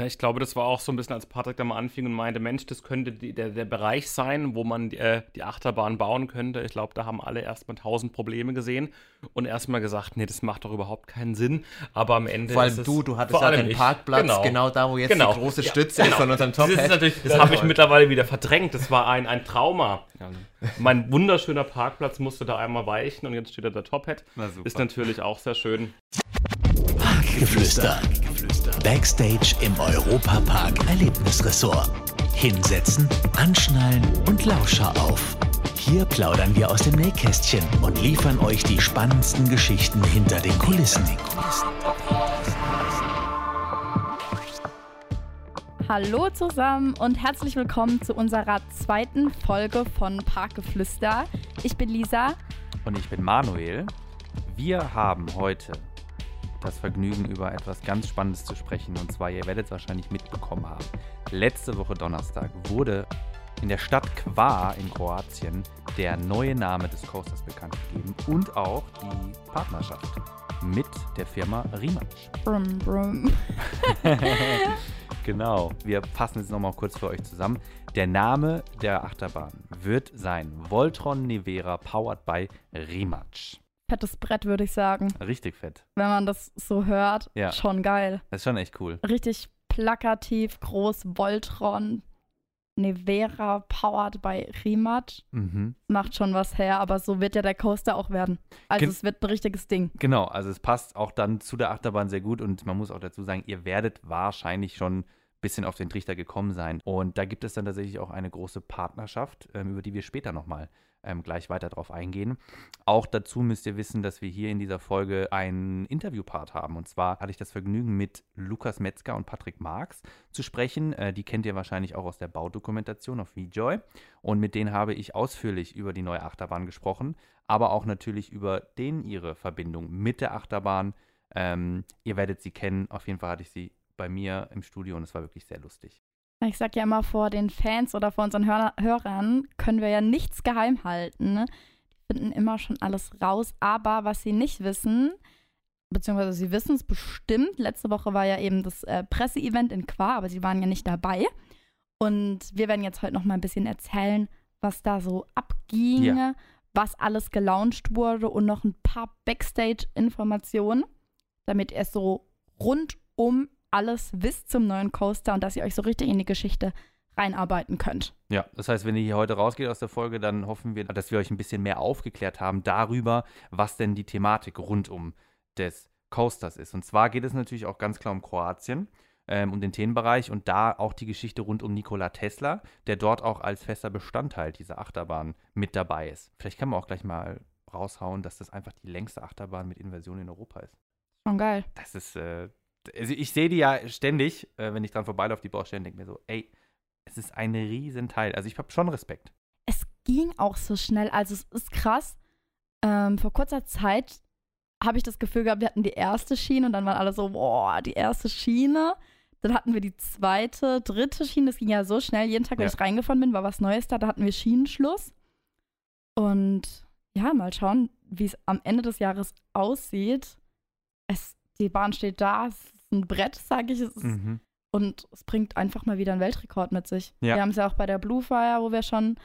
Na, ich glaube, das war auch so ein bisschen, als Patrick da mal anfing und meinte, Mensch, das könnte die, der, der Bereich sein, wo man äh, die Achterbahn bauen könnte. Ich glaube, da haben alle erstmal tausend Probleme gesehen und erstmal gesagt, nee, das macht doch überhaupt keinen Sinn. Aber am Ende Vor allem du, du hattest ja den ich. Parkplatz Genau. genau. da, wo jetzt Genau. die große Ja, Stütze genau. ist von unserem Das, ist Top-Hat. natürlich, das habe ich mittlerweile wieder verdrängt. Das war ein, ein Trauma. Mein wunderschöner Parkplatz musste da einmal weichen und jetzt steht da der Top-Hat. Na. Ist natürlich auch sehr schön. Parkgeflüster. Backstage im Europapark Erlebnisresort. Hinsetzen, anschnallen und Lauscher auf. Hier plaudern wir aus dem Nähkästchen und liefern euch die spannendsten Geschichten hinter den Kulissen. Hallo zusammen und herzlich willkommen zu unserer zweiten Folge von Parkgeflüster. Ich bin Lisa. Und ich bin Manuel. Wir haben heute das Vergnügen, über etwas ganz Spannendes zu sprechen. Und zwar, ihr werdet es wahrscheinlich mitbekommen haben. Letzte Woche Donnerstag wurde in der Stadt Kvar in Kroatien der neue Name des Coasters bekannt gegeben und auch die Partnerschaft mit der Firma Rimac. Brum, brum. Genau, wir fassen jetzt nochmal kurz für euch zusammen. Der Name der Achterbahn wird sein Voltron Nevera powered by Rimac. Fettes Brett, würde ich sagen. Richtig fett. Wenn man das so hört, Ja. schon geil. Das ist schon echt cool. Richtig plakativ, groß, Voltron, Nevera, powered by Rimac. Mhm. Macht schon was her, aber so wird ja der Coaster auch werden. Also Gen- es wird ein richtiges Ding. Genau, also es passt auch dann zu der Achterbahn sehr gut und man muss auch dazu sagen, ihr werdet wahrscheinlich schon ein bisschen auf den Trichter gekommen sein. Und da gibt es dann tatsächlich auch eine große Partnerschaft, ähm, über die wir später nochmal ähm, gleich weiter drauf eingehen. Auch dazu müsst ihr wissen, dass wir hier in dieser Folge einen Interviewpart haben. Und zwar hatte ich das Vergnügen, mit Lukas Metzger und Patrick Marx zu sprechen. Äh, die kennt ihr wahrscheinlich auch aus der Baudokumentation auf VJoy. Und mit denen habe ich ausführlich über die neue Achterbahn gesprochen, aber auch natürlich über den ihre Verbindung mit der Achterbahn. Ähm, ihr werdet sie kennen. Auf jeden Fall hatte ich sie bei mir im Studio und es war wirklich sehr lustig. Ich sag ja immer, vor den Fans oder vor unseren Hör Hörern können wir ja nichts geheim halten. ne? Die finden immer schon alles raus. Aber was sie nicht wissen, beziehungsweise sie wissen es bestimmt, letzte Woche war ja eben das äh, Presseevent in Qua, aber sie waren ja nicht dabei. Und wir werden jetzt heute noch mal ein bisschen erzählen, was da so abging, Ja. was alles gelauncht wurde und noch ein paar Backstage-Informationen, damit ihr so rundum alles wisst zum neuen Coaster und dass ihr euch so richtig in die Geschichte reinarbeiten könnt. Ja, das heißt, wenn ihr hier heute rausgeht aus der Folge, dann hoffen wir, dass wir euch ein bisschen mehr aufgeklärt haben darüber, was denn die Thematik rund um des Coasters ist. Und zwar geht es natürlich auch ganz klar um Kroatien, ähm, um den Themenbereich und da auch die Geschichte rund um Nikola Tesla, der dort auch als fester Bestandteil dieser Achterbahn mit dabei ist. Vielleicht kann man auch gleich mal raushauen, dass das einfach die längste Achterbahn mit Inversion in Europa ist. Schon geil. Das ist, äh, also ich sehe die ja ständig, äh, wenn ich dran vorbeilaufe, die Baustellen, denke mir so, ey, es ist ein Riesenteil. Also ich habe schon Respekt. Es ging auch so schnell. Also es ist krass. Ähm, vor kurzer Zeit habe ich das Gefühl gehabt, wir hatten die erste Schiene und dann waren alle so, boah, die erste Schiene. Dann hatten wir die zweite, dritte Schiene. Das ging ja so schnell. Jeden Tag, wenn Ja. ich reingefahren bin, war was Neues da. Da hatten wir Schienenschluss. Und ja, mal schauen, wie es am Ende des Jahres aussieht. Es, die Bahn steht da. Es ein Brett, sage ich. Es ist Mhm. und es bringt einfach mal wieder einen Weltrekord mit sich. Ja. Wir haben es ja auch bei der Blue Fire, wo wir schon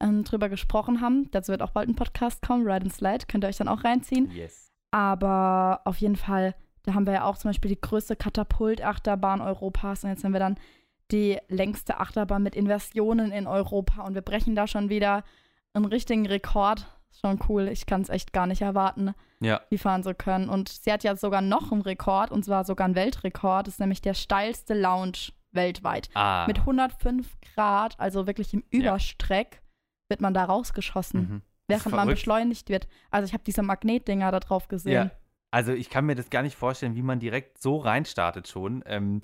ähm, drüber gesprochen haben. Dazu wird auch bald ein Podcast kommen, Ride and Slide, könnt ihr euch dann auch reinziehen. Yes. Aber auf jeden Fall, da haben wir ja auch zum Beispiel die größte Katapult-Achterbahn Europas und jetzt haben wir dann die längste Achterbahn mit Inversionen in Europa und wir brechen da schon wieder einen richtigen Rekord. Schon cool, ich kann es echt gar nicht erwarten Ja, die fahren so können. Und sie hat ja sogar noch einen Rekord, und zwar sogar einen Weltrekord. Das ist nämlich der steilste Lounge weltweit. ah. Mit 105 Grad, also wirklich im Überstreck, wird man da rausgeschossen, Mhm. Während man beschleunigt wird. Also ich habe diese Magnetdinger da drauf gesehen. Ja. Also ich kann mir das gar nicht vorstellen, wie man direkt so reinstartet schon. Ähm,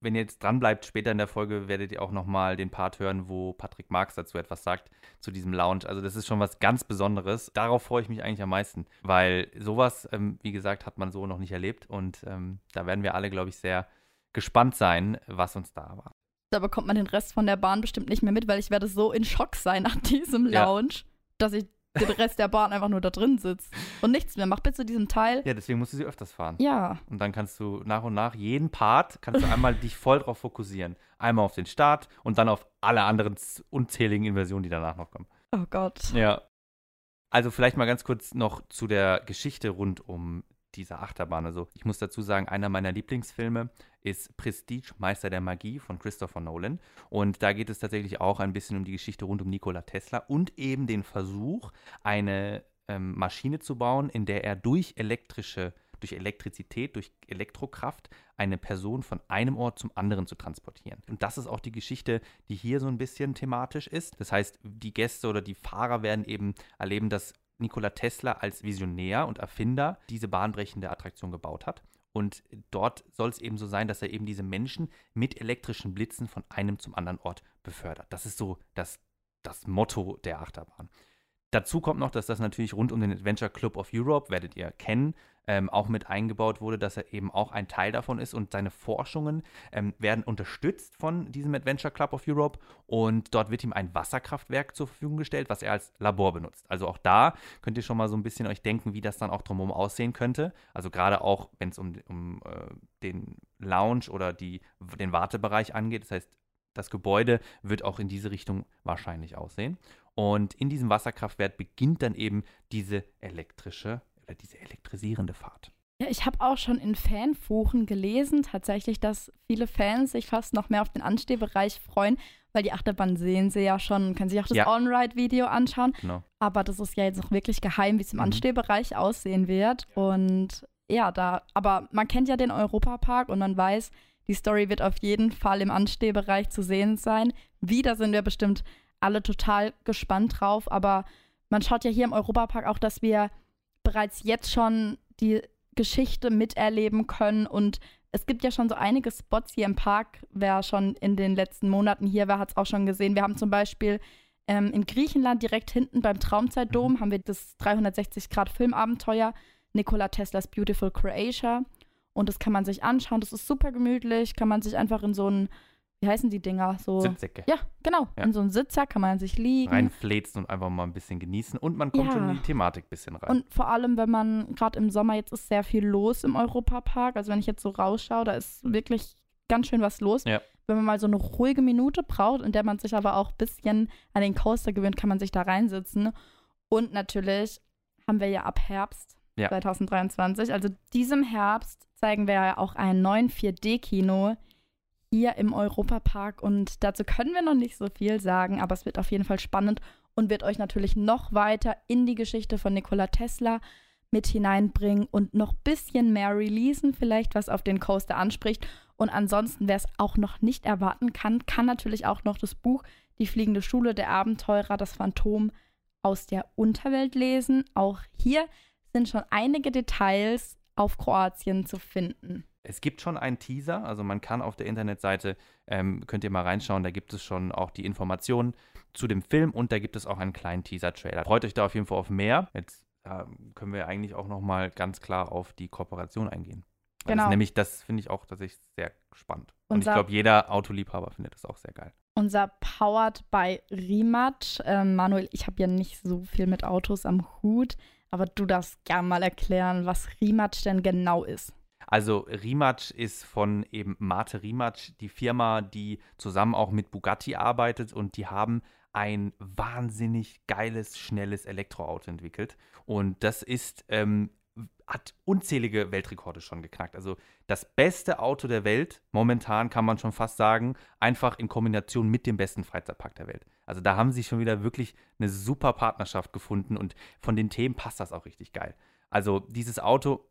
wenn ihr jetzt dran bleibt, später in der Folge werdet ihr auch nochmal den Part hören, wo Patrick Marx dazu etwas sagt, zu diesem Lounge. Also das ist schon was ganz Besonderes. Darauf freue ich mich eigentlich am meisten, weil sowas, ähm, wie gesagt, hat man so noch nicht erlebt. Und ähm, da werden wir alle, glaube ich, sehr gespannt sein, was uns da erwartet. Da bekommt man den Rest von der Bahn bestimmt nicht mehr mit, weil ich werde so in Schock sein nach diesem Ja. Lounge, dass ich den Rest der Bahn einfach nur da drin sitzt und nichts mehr macht bis zu diesem Teil. Ja, deswegen musst du sie öfters fahren. Ja, Und dann kannst du nach und nach jeden Part, kannst du einmal dich voll drauf fokussieren. Einmal auf den Start und dann auf alle anderen unzähligen Inversionen, die danach noch kommen. oh Gott. Ja. Also vielleicht mal ganz kurz noch zu der Geschichte rund um diese Achterbahn. Also ich muss dazu sagen, einer meiner Lieblingsfilme ist Prestige, Meister der Magie von Christopher Nolan. Und da geht es tatsächlich auch ein bisschen um die Geschichte rund um Nikola Tesla und eben den Versuch, eine ähm, Maschine zu bauen, in der er durch elektrische, durch Elektrizität, durch Elektrokraft eine Person von einem Ort zum anderen zu transportieren. Und das ist auch die Geschichte, die hier so ein bisschen thematisch ist. Das heißt, die Gäste oder die Fahrer werden eben erleben, dass Nikola Tesla als Visionär und Erfinder diese bahnbrechende Attraktion gebaut hat. Und dort soll es eben so sein, dass er eben diese Menschen mit elektrischen Blitzen von einem zum anderen Ort befördert. Das ist so das, das Motto der Achterbahn. Dazu kommt noch, dass das natürlich rund um den Adventure Club of Europe, werdet ihr kennen, ähm, auch mit eingebaut wurde, dass er eben auch ein Teil davon ist und seine Forschungen ähm, werden unterstützt von diesem Adventure Club of Europe und dort wird ihm ein Wasserkraftwerk zur Verfügung gestellt, was er als Labor benutzt. Also auch da könnt ihr schon mal so ein bisschen euch denken, wie das dann auch drumherum aussehen könnte. Also gerade auch, wenn es um, um äh, den Lounge oder die, den Wartebereich angeht. Das heißt, das Gebäude wird auch in diese Richtung wahrscheinlich aussehen. Und in diesem Wasserkraftwerk beginnt dann eben diese elektrische diese elektrisierende Fahrt. Ja, ich habe auch schon in Fanforen gelesen, tatsächlich, dass viele Fans sich fast noch mehr auf den Anstehbereich freuen, weil die Achterbahn sehen sie ja schon, können sich auch das Ja. On-Ride-Video anschauen. Genau. Aber das ist ja jetzt noch wirklich geheim, wie es im Mhm. Anstehbereich aussehen wird. Und ja, da, aber man kennt ja den Europapark und man weiß, die Story wird auf jeden Fall im Anstehbereich zu sehen sein. Wieder sind wir bestimmt alle total gespannt drauf, aber man schaut ja hier im Europapark auch, dass wir bereits jetzt schon die Geschichte miterleben können und es gibt ja schon so einige Spots hier im Park. Wer schon in den letzten Monaten hier war, hat es auch schon gesehen. Wir haben zum Beispiel ähm, in Griechenland direkt hinten beim Traumzeitdom haben wir das 360-Grad-Filmabenteuer Nikola Teslas Beautiful Croatia. Und das kann man sich anschauen. Das ist super gemütlich. Kann man sich einfach in so ein, wie heißen die Dinger? So. Sitzsäcke. Ja, genau. Ja. In so einen Sitzer kann man sich liegen. Reinfläzen und einfach mal ein bisschen genießen. Und man kommt Ja. schon in die Thematik ein bisschen rein. Und vor allem, wenn man gerade im Sommer jetzt ist sehr viel los im Europapark. Also wenn ich jetzt so rausschaue, da ist wirklich ganz schön was los. Ja. Wenn man mal so eine ruhige Minute braucht, in der man sich aber auch ein bisschen an den Coaster gewöhnt, kann man sich da reinsitzen. Und natürlich haben wir ja ab Herbst Ja. 2023, also diesem Herbst, zeigen wir ja auch einen neuen 4D-Kino hier im Europapark. Und dazu können wir noch nicht so viel sagen, aber es wird auf jeden Fall spannend und wird euch natürlich noch weiter in die Geschichte von Nikola Tesla mit hineinbringen und noch ein bisschen mehr releasen, vielleicht was auf den Coaster anspricht. Und ansonsten, wer es auch noch nicht erwarten kann, kann natürlich auch noch das Buch Die fliegende Schule der Abenteurer, das Phantom aus der Unterwelt lesen. Auch hier sind schon einige Details auf Kroatien zu finden. Es gibt schon einen Teaser, also man kann auf der Internetseite, ähm, könnt ihr mal reinschauen, da gibt es schon auch die Informationen zu dem Film und da gibt es auch einen kleinen Teaser-Trailer. Freut euch da auf jeden Fall auf mehr. Jetzt ähm, können wir eigentlich auch nochmal ganz klar auf die Kooperation eingehen. Weil Genau. Das nämlich, das finde ich auch tatsächlich sehr spannend. Und ich Unser- glaube, jeder Autoliebhaber findet das auch sehr geil. Unser Powered by Rimac. Ähm, Manuel, ich habe ja nicht so viel mit Autos am Hut, aber du darfst gern mal erklären, was Rimac denn genau ist. Also Rimac ist von eben Mate Rimac, die Firma, die zusammen auch mit Bugatti arbeitet und die haben ein wahnsinnig geiles, schnelles Elektroauto entwickelt. Und das ist, ähm, hat unzählige Weltrekorde schon geknackt. Also das beste Auto der Welt, momentan kann man schon fast sagen, einfach in Kombination mit dem besten Freizeitpark der Welt. Also da haben sie schon wieder wirklich eine super Partnerschaft gefunden und von den Themen passt das auch richtig geil. Also dieses Auto,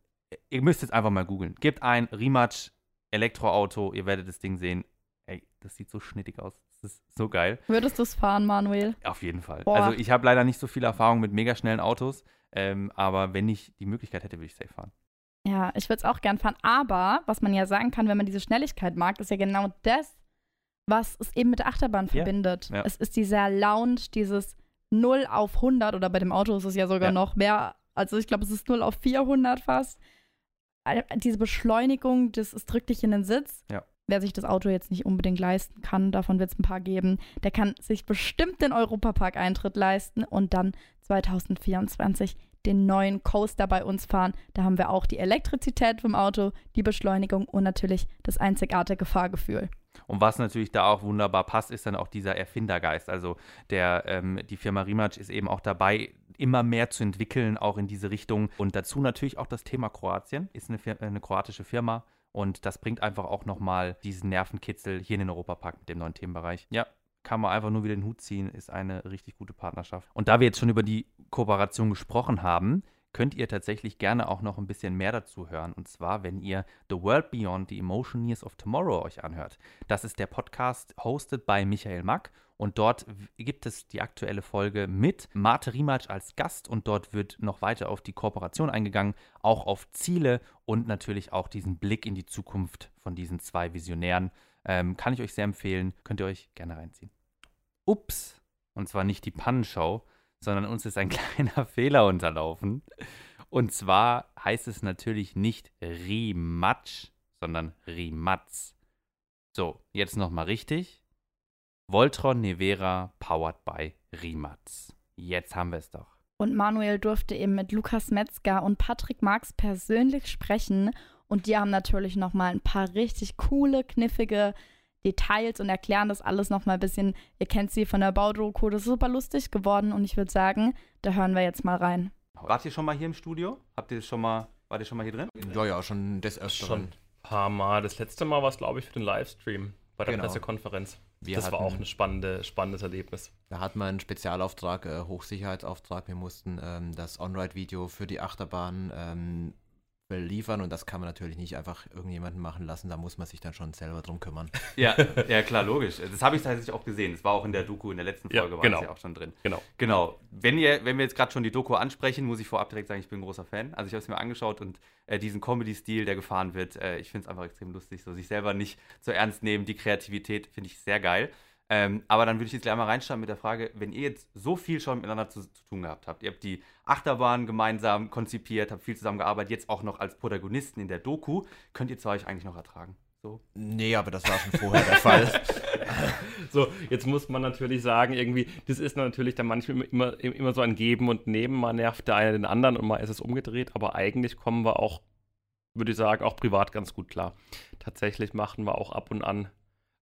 ihr müsst jetzt einfach mal googeln. Gebt ein Rimac Elektroauto, ihr werdet das Ding sehen. Ey, das sieht so schnittig aus. Das ist so geil. Würdest du es fahren, Manuel? Auf jeden Fall. Boah. Also ich habe leider nicht so viel Erfahrung mit mega schnellen Autos, ähm, aber wenn ich die Möglichkeit hätte, würde ich safe fahren. Ja, ich würde es auch gern fahren. Aber was man ja sagen kann, wenn man diese Schnelligkeit mag, ist ja genau das, was es eben mit der Achterbahn Ja, verbindet. ja. Es ist dieser Lounge, dieses 0 auf 100 oder bei dem Auto ist es ja sogar Ja. noch mehr. Also ich glaube, es ist 0 auf 400 fast. Diese Beschleunigung, das es drückt dich in den Sitz. Ja. wer sich das Auto jetzt nicht unbedingt leisten kann, davon wird es ein paar geben, der kann sich bestimmt den Europapark-Eintritt leisten und dann 2024 den neuen Coaster bei uns fahren. Da haben wir auch die Elektrizität vom Auto, die Beschleunigung und natürlich das einzigartige Fahrgefühl. Und was natürlich da auch wunderbar passt, ist dann auch dieser Erfindergeist. Also der, ähm, die Firma Rimac ist eben auch dabei, immer mehr zu entwickeln, auch in diese Richtung. Und dazu natürlich auch das Thema Kroatien. Ist eine, eine kroatische Firma. Und das bringt einfach auch nochmal diesen Nervenkitzel hier in den Europapark mit dem neuen Themenbereich. Ja, kann man einfach nur wieder den Hut ziehen, ist eine richtig gute Partnerschaft. Und da wir jetzt schon über die Kooperation gesprochen haben, könnt ihr tatsächlich gerne auch noch ein bisschen mehr dazu hören. Und zwar, wenn ihr The World Beyond the Emotion of Tomorrow euch anhört. Das ist der Podcast hosted bei Michael Mack. Und dort gibt es die aktuelle Folge mit Marte Rimac als Gast. Und dort wird noch weiter auf die Kooperation eingegangen, auch auf Ziele und natürlich auch diesen Blick in die Zukunft von diesen zwei Visionären. Ähm, kann ich euch sehr empfehlen. Könnt ihr euch gerne reinziehen. Ups. Und zwar nicht die Pannenshow, sondern uns ist ein kleiner Fehler unterlaufen. Und zwar heißt es natürlich nicht Rimatsch, sondern Rimatz. So, jetzt nochmal richtig. Voltron Nevera powered by Rimatz. Jetzt haben wir es doch. Und Manuel durfte eben mit Lukas Metzger und Patrick Marx persönlich sprechen. Und die haben natürlich nochmal ein paar richtig coole, kniffige Details und erklären das alles nochmal ein bisschen. Ihr kennt sie von der Baudoku, das ist super lustig geworden und ich würde sagen, da hören wir jetzt mal rein. Wart ihr schon mal hier im Studio? Habt ihr schon mal, wart ihr schon mal hier drin? Ja, ja, schon des Öfteren. Schon ein paar Mal. Das letzte Mal war es, glaube ich, für den Livestream bei der Genau. Pressekonferenz. Wir das war hatten- auch ein spannende, spannendes Erlebnis. Da hatten wir einen Spezialauftrag, äh, Hochsicherheitsauftrag. Wir mussten ähm, das On-Ride-Video für die Achterbahn ähm, liefern und das kann man natürlich nicht einfach irgendjemanden machen lassen. Da muss man sich dann schon selber drum kümmern. Ja, ja klar, logisch. Das habe ich tatsächlich auch gesehen. Das war auch in der Doku, in der letzten Ja, Folge war genau. das ja auch schon drin. Genau. Genau. Wenn, ihr, wenn wir jetzt gerade schon die Doku ansprechen, muss ich vorab direkt sagen, ich bin ein großer Fan. Also ich habe es mir angeschaut und äh, diesen Comedy-Stil, der gefahren wird, äh, ich finde es einfach extrem lustig. So sich selber nicht so ernst nehmen, die Kreativität finde ich sehr geil. Ähm, aber dann würde ich jetzt gleich mal reinstarten mit der Frage, wenn ihr jetzt so viel schon miteinander zu, zu tun gehabt habt, ihr habt die Achterbahn gemeinsam konzipiert, habt viel zusammengearbeitet, jetzt auch noch als Protagonisten in der Doku, könnt ihr zwei euch eigentlich noch ertragen? So? Nee, aber das war schon vorher der Fall. So, jetzt muss man natürlich sagen, irgendwie, das ist natürlich dann manchmal immer, immer so ein Geben und Nehmen. Man nervt der eine den anderen und mal ist es umgedreht, aber eigentlich kommen wir auch, würde ich sagen, auch privat ganz gut klar. Tatsächlich machen wir auch ab und an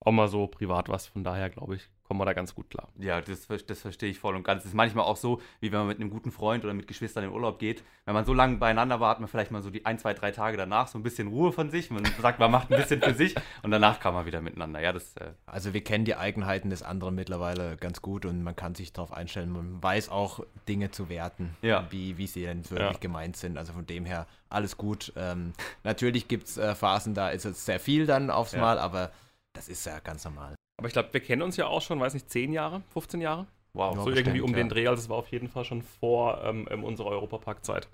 auch mal so privat was, von daher glaube ich, kommen wir da ganz gut klar. Ja, das, das verstehe ich voll und ganz. Das ist manchmal auch so, wie wenn man mit einem guten Freund oder mit Geschwistern in Urlaub geht. Wenn man so lange beieinander war, hat man vielleicht mal so die ein, zwei, drei Tage danach so ein bisschen Ruhe von sich. Man sagt, man macht ein bisschen für sich und danach kann man wieder miteinander. Ja, das, äh, Also wir kennen die Eigenheiten des anderen mittlerweile ganz gut und man kann sich darauf einstellen. Man weiß auch Dinge zu werten, Ja. wie, wie sie denn wirklich Ja. gemeint sind. Also von dem her alles gut. Ähm, natürlich gibt es äh, Phasen, da ist es sehr viel dann aufs Ja. Mal, aber das ist ja ganz normal. Aber ich glaube, wir kennen uns ja auch schon, weiß nicht, 10 Jahre, 15 Jahre? wow. Ja. so bestimmt, irgendwie um ja. den Dreh, also es war auf jeden Fall schon vor ähm, ähm, unserer Europapark-Zeit.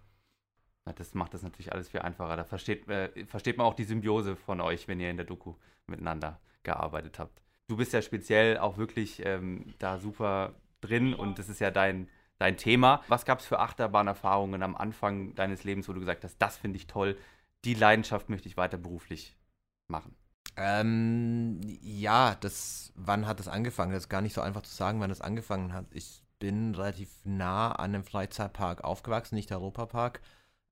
Das macht das natürlich alles viel einfacher. Da versteht, äh, versteht man auch die Symbiose von euch, wenn ihr in der Doku miteinander gearbeitet habt. Du bist ja speziell auch wirklich ähm, da super drin und das ist ja dein, dein Thema. Was gab es für Achterbahnerfahrungen am Anfang deines Lebens, wo du gesagt hast, das finde ich toll, die Leidenschaft möchte ich weiter beruflich machen? Ähm, ja, das, wann hat das angefangen? Das ist gar nicht so einfach zu sagen, wann das angefangen hat. Ich bin relativ nah an einem Freizeitpark aufgewachsen, nicht der Europapark,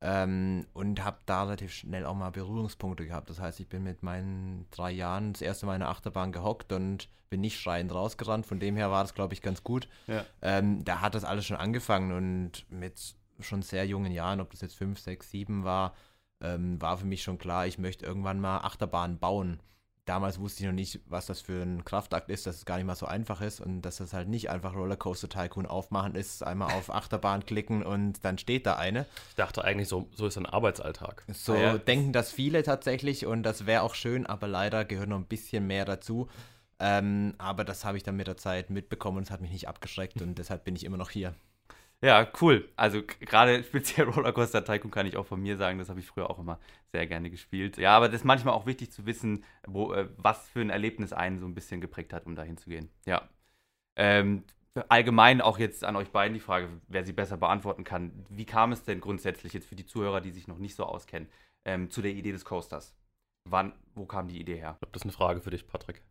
ähm, und habe da relativ schnell auch mal Berührungspunkte gehabt. Das heißt, ich bin mit meinen drei Jahren das erste Mal in der Achterbahn gehockt und bin nicht schreiend rausgerannt. Von dem her war das, glaube ich, ganz gut. Ja. Ähm, da hat das alles schon angefangen und mit schon sehr jungen Jahren, ob das jetzt fünf, sechs, sieben war, ähm, war für mich schon klar, ich möchte irgendwann mal Achterbahnen bauen. Damals wusste ich noch nicht, was das für ein Kraftakt ist, dass es gar nicht mal so einfach ist und dass das halt nicht einfach Rollercoaster Tycoon aufmachen ist, einmal auf Achterbahn klicken und dann steht da eine. Ich dachte eigentlich, so, so ist ein Arbeitsalltag. So Ah ja. denken das viele tatsächlich und das wäre auch schön, aber leider gehört noch ein bisschen mehr dazu. Ähm, aber das habe ich dann mit der Zeit mitbekommen und es hat mich nicht abgeschreckt und deshalb bin ich immer noch hier. Ja, cool. Also gerade speziell Rollercoaster Tycoon kann ich auch von mir sagen, das habe ich früher auch immer sehr gerne gespielt. Ja, aber das ist manchmal auch wichtig zu wissen, wo, äh, was für ein Erlebnis einen so ein bisschen geprägt hat, um dahin zu gehen. Ja. Ähm, allgemein auch jetzt an euch beiden die Frage, wer sie besser beantworten kann. Wie kam es denn grundsätzlich jetzt für die Zuhörer, die sich noch nicht so auskennen, ähm, zu der Idee des Coasters? Wann, wo kam die Idee her? Ich glaube, das ist eine Frage für dich, Patrick.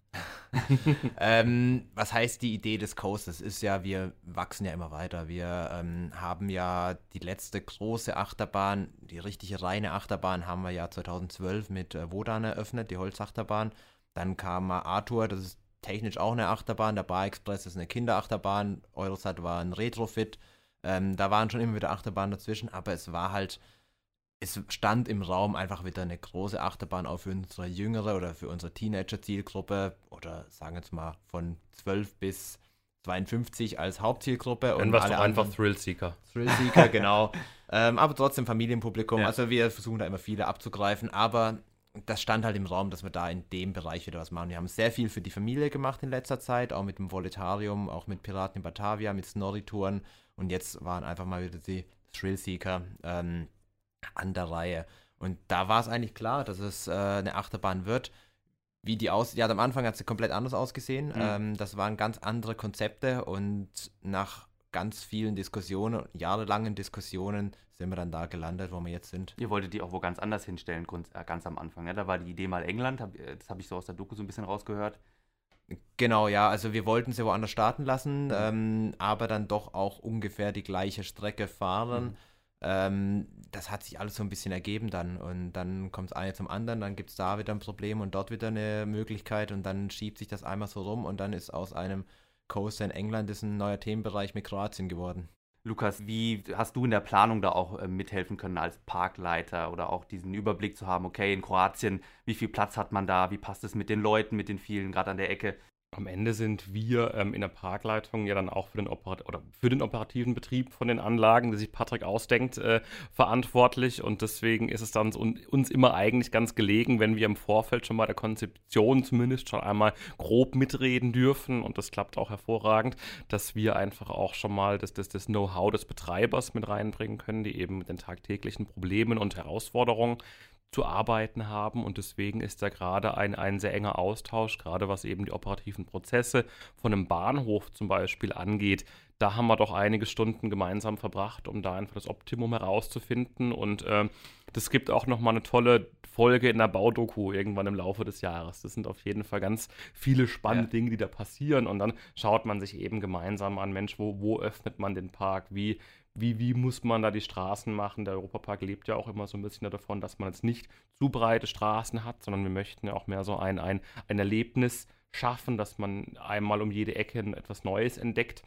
ähm, was heißt die Idee des Coasters? Ist ja, wir wachsen ja immer weiter. Wir ähm, haben ja die letzte große Achterbahn, die richtige reine Achterbahn, haben wir ja 2012 mit äh, Wodan eröffnet, die Holzachterbahn. Dann kam mal Arthur, das ist technisch auch eine Achterbahn. Der Bar Express ist eine Kinderachterbahn. Eurosat war ein Retrofit. Ähm, da waren schon immer wieder Achterbahnen dazwischen, aber es war halt es stand im Raum einfach wieder eine große Achterbahn auch für unsere jüngere oder für unsere Teenager-Zielgruppe oder sagen wir jetzt mal von 12 bis 52 als Hauptzielgruppe. Dann warst du einfach Thrillseeker. Thrillseeker, genau. ähm, aber trotzdem Familienpublikum. Ja. Also wir versuchen da immer viele abzugreifen, aber das stand halt im Raum, dass wir da in dem Bereich wieder was machen. Wir haben sehr viel für die Familie gemacht in letzter Zeit, auch mit dem Voletarium, auch mit Piraten in Batavia, mit Snorri-Touren und jetzt waren einfach mal wieder die Thrillseeker. Ähm, an der Reihe. Und da war es eigentlich klar, dass es äh, eine Achterbahn wird. Wie die aus, ja, am Anfang hat sie komplett anders ausgesehen. Mhm. Ähm, das waren ganz andere Konzepte und nach ganz vielen Diskussionen, jahrelangen Diskussionen, sind wir dann da gelandet, wo wir jetzt sind. Ihr wolltet die auch wo ganz anders hinstellen, äh, ganz am Anfang. Ja? Da war die Idee mal England, äh, das habe ich so aus der Doku so ein bisschen rausgehört. Genau, ja, also wir wollten sie woanders starten lassen, mhm. ähm, aber dann doch auch ungefähr die gleiche Strecke fahren. Mhm. Ähm, das hat sich alles so ein bisschen ergeben dann. Und dann kommt das eine zum anderen, dann gibt es da wieder ein Problem und dort wieder eine Möglichkeit und dann schiebt sich das einmal so rum und dann ist aus einem Coaster in England ist ein neuer Themenbereich mit Kroatien geworden. Lukas, wie hast du in der Planung da auch äh, mithelfen können als Parkleiter oder auch diesen Überblick zu haben, okay, in Kroatien, wie viel Platz hat man da, wie passt es mit den Leuten, mit den vielen, gerade an der Ecke? Am Ende sind wir ähm, in der Parkleitung ja dann auch für den, Operat oder für den operativen Betrieb von den Anlagen, die sich Patrick ausdenkt, äh, verantwortlich. Und deswegen ist es dann un uns immer eigentlich ganz gelegen, wenn wir im Vorfeld schon bei der Konzeption zumindest schon einmal grob mitreden dürfen. Und das klappt auch hervorragend, dass wir einfach auch schon mal das, das, das Know-how des Betreibers mit reinbringen können, die eben mit den tagtäglichen Problemen und Herausforderungen zu arbeiten haben und deswegen ist da gerade ein, ein sehr enger Austausch, gerade was eben die operativen Prozesse von einem Bahnhof zum Beispiel angeht. Da haben wir doch einige Stunden gemeinsam verbracht, um da einfach das Optimum herauszufinden und äh, das gibt auch nochmal eine tolle Folge in der Baudoku irgendwann im Laufe des Jahres. Das sind auf jeden Fall ganz viele spannende ja. Dinge, die da passieren und dann schaut man sich eben gemeinsam an, Mensch, wo, wo öffnet man den Park, wie wie, wie muss man da die Straßen machen? Der Europapark lebt ja auch immer so ein bisschen davon, dass man jetzt nicht zu breite Straßen hat, sondern wir möchten ja auch mehr so ein, ein, ein Erlebnis schaffen, dass man einmal um jede Ecke etwas Neues entdeckt.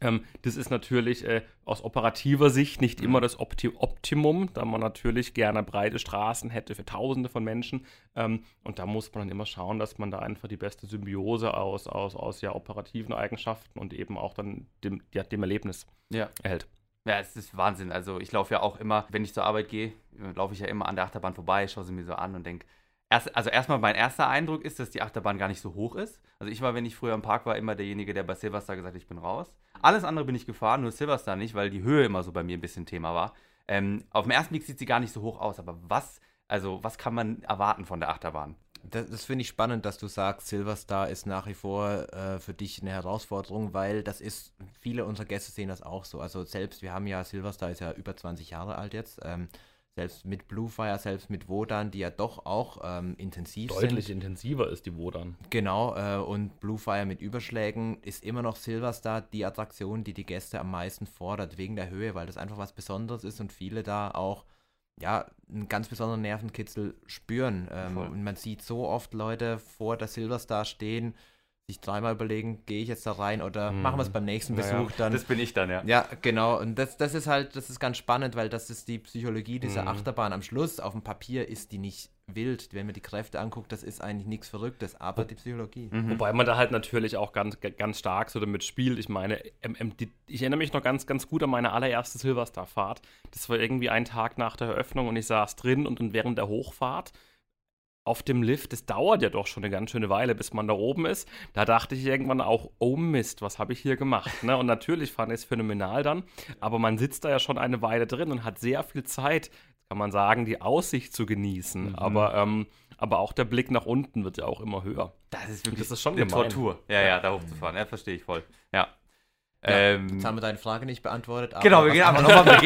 Ähm, das ist natürlich äh, aus operativer Sicht nicht immer mhm. das Opti Optimum, da man natürlich gerne breite Straßen hätte für Tausende von Menschen. Ähm, und da muss man dann immer schauen, dass man da einfach die beste Symbiose aus, aus, aus ja, operativen Eigenschaften und eben auch dann dem, ja, dem Erlebnis ja. erhält. Ja, es ist Wahnsinn. Also ich laufe ja auch immer, wenn ich zur Arbeit gehe, laufe ich ja immer an der Achterbahn vorbei, schaue sie mir so an und denke, erst, also erstmal mein erster Eindruck ist, dass die Achterbahn gar nicht so hoch ist. Also ich war, wenn ich früher im Park war, immer derjenige, der bei Silverstar gesagt hat, ich bin raus. Alles andere bin ich gefahren, nur Silverstar nicht, weil die Höhe immer so bei mir ein bisschen Thema war. Ähm, auf den ersten Blick sieht sie gar nicht so hoch aus, aber was, also was kann man erwarten von der Achterbahn? Das, das finde ich spannend, dass du sagst, Silverstar ist nach wie vor äh, für dich eine Herausforderung, weil das ist, viele unserer Gäste sehen das auch so. Also selbst, wir haben ja, Silverstar ist ja über 20 Jahre alt jetzt, ähm, selbst mit Bluefire, selbst mit Wodan, die ja doch auch ähm, intensiv Deutlich sind. Deutlich intensiver ist die Wodan. Genau, äh, und Bluefire mit Überschlägen ist immer noch Silverstar die Attraktion, die die Gäste am meisten fordert, wegen der Höhe, weil das einfach was Besonderes ist und viele da auch ja, einen ganz besonderen Nervenkitzel spüren. Ähm, und man sieht so oft Leute vor der Silverstar stehen, sich dreimal überlegen, gehe ich jetzt da rein oder hm. machen wir es beim nächsten Besuch naja, dann. Das bin ich dann, ja. Ja, genau. Und das, das ist halt, das ist ganz spannend, weil das ist die Psychologie dieser hm. Achterbahn. Am Schluss, auf dem Papier, ist die nicht wild. Wenn man die Kräfte anguckt, das ist eigentlich nichts Verrücktes, aber die Psychologie. Mhm. Wobei man da halt natürlich auch ganz, ganz stark so damit spielt. Ich meine, ähm, ähm, die, ich erinnere mich noch ganz, ganz gut an meine allererste Silverstar-Fahrt. Das war irgendwie ein Tag nach der Eröffnung und ich saß drin und, und während der Hochfahrt auf dem Lift, das dauert ja doch schon eine ganz schöne Weile, bis man da oben ist. Da dachte ich irgendwann auch, oh Mist, was habe ich hier gemacht? Ne? Und natürlich fand ich es phänomenal dann, aber man sitzt da ja schon eine Weile drin und hat sehr viel Zeit, kann man sagen, die Aussicht zu genießen. Mhm. Aber, ähm, aber auch der Blick nach unten wird ja auch immer höher. Das ist wirklich das ist schon eine gemein. Tortur. Ja, ja, da hochzufahren. Ja, verstehe ich voll. Ja. Ähm, Jetzt haben wir deine Frage nicht beantwortet. aber Genau, wir gehen aber nochmal.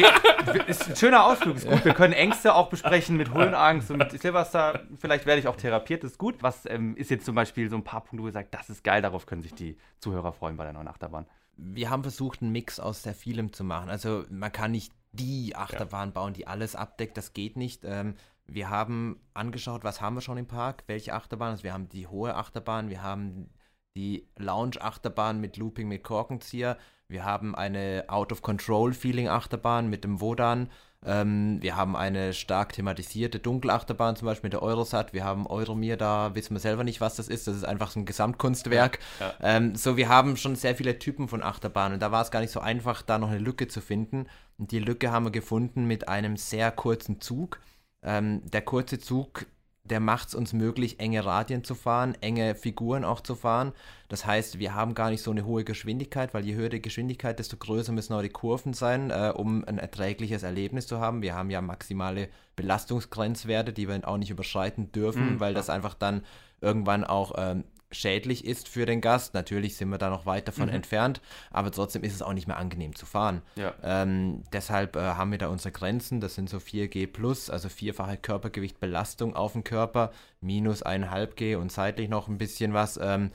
Ist ein schöner Ausflug, ist gut. Wir können Ängste auch besprechen mit Höhenangst und mit Silvester. Vielleicht werde ich auch therapiert, ist gut. Was ähm, ist jetzt zum Beispiel so ein paar Punkte, wo ihr sagt, das ist geil, darauf können sich die Zuhörer freuen bei der neuen Achterbahn? wir haben versucht, einen Mix aus sehr vielem zu machen. Also man kann nicht die Achterbahn bauen, die alles abdeckt, das geht nicht. Ähm, wir haben angeschaut, was haben wir schon im Park, welche Achterbahn. Also wir haben die hohe Achterbahn, wir haben die Lounge-Achterbahn mit Looping mit Korkenzieher, wir haben eine Out-of-Control-Feeling-Achterbahn mit dem Wodan, ähm, wir haben eine stark thematisierte Dunkelachterbahn, zum Beispiel mit der Eurosat, wir haben Euromir, da wissen wir selber nicht, was das ist, das ist einfach so ein Gesamtkunstwerk. Ja. Ähm, so, wir haben schon sehr viele Typen von Achterbahnen und da war es gar nicht so einfach, da noch eine Lücke zu finden. Und die Lücke haben wir gefunden mit einem sehr kurzen Zug. Ähm, der kurze Zug, der macht es uns möglich, enge Radien zu fahren, enge Figuren auch zu fahren. Das heißt, wir haben gar nicht so eine hohe Geschwindigkeit, weil je höher die Geschwindigkeit, desto größer müssen auch die Kurven sein, äh, um ein erträgliches Erlebnis zu haben. Wir haben ja maximale Belastungsgrenzwerte, die wir auch nicht überschreiten dürfen, Mhm, weil das einfach dann irgendwann auch ähm, schädlich ist für den Gast. Natürlich sind wir da noch weit davon Mhm. entfernt, aber trotzdem ist es auch nicht mehr angenehm zu fahren. Ja. Ähm, deshalb äh, haben wir da unsere Grenzen. Das sind so 4G plus, also vierfache Körpergewicht Belastung auf den Körper, minus 1,5 G und seitlich noch ein bisschen was. Ähm,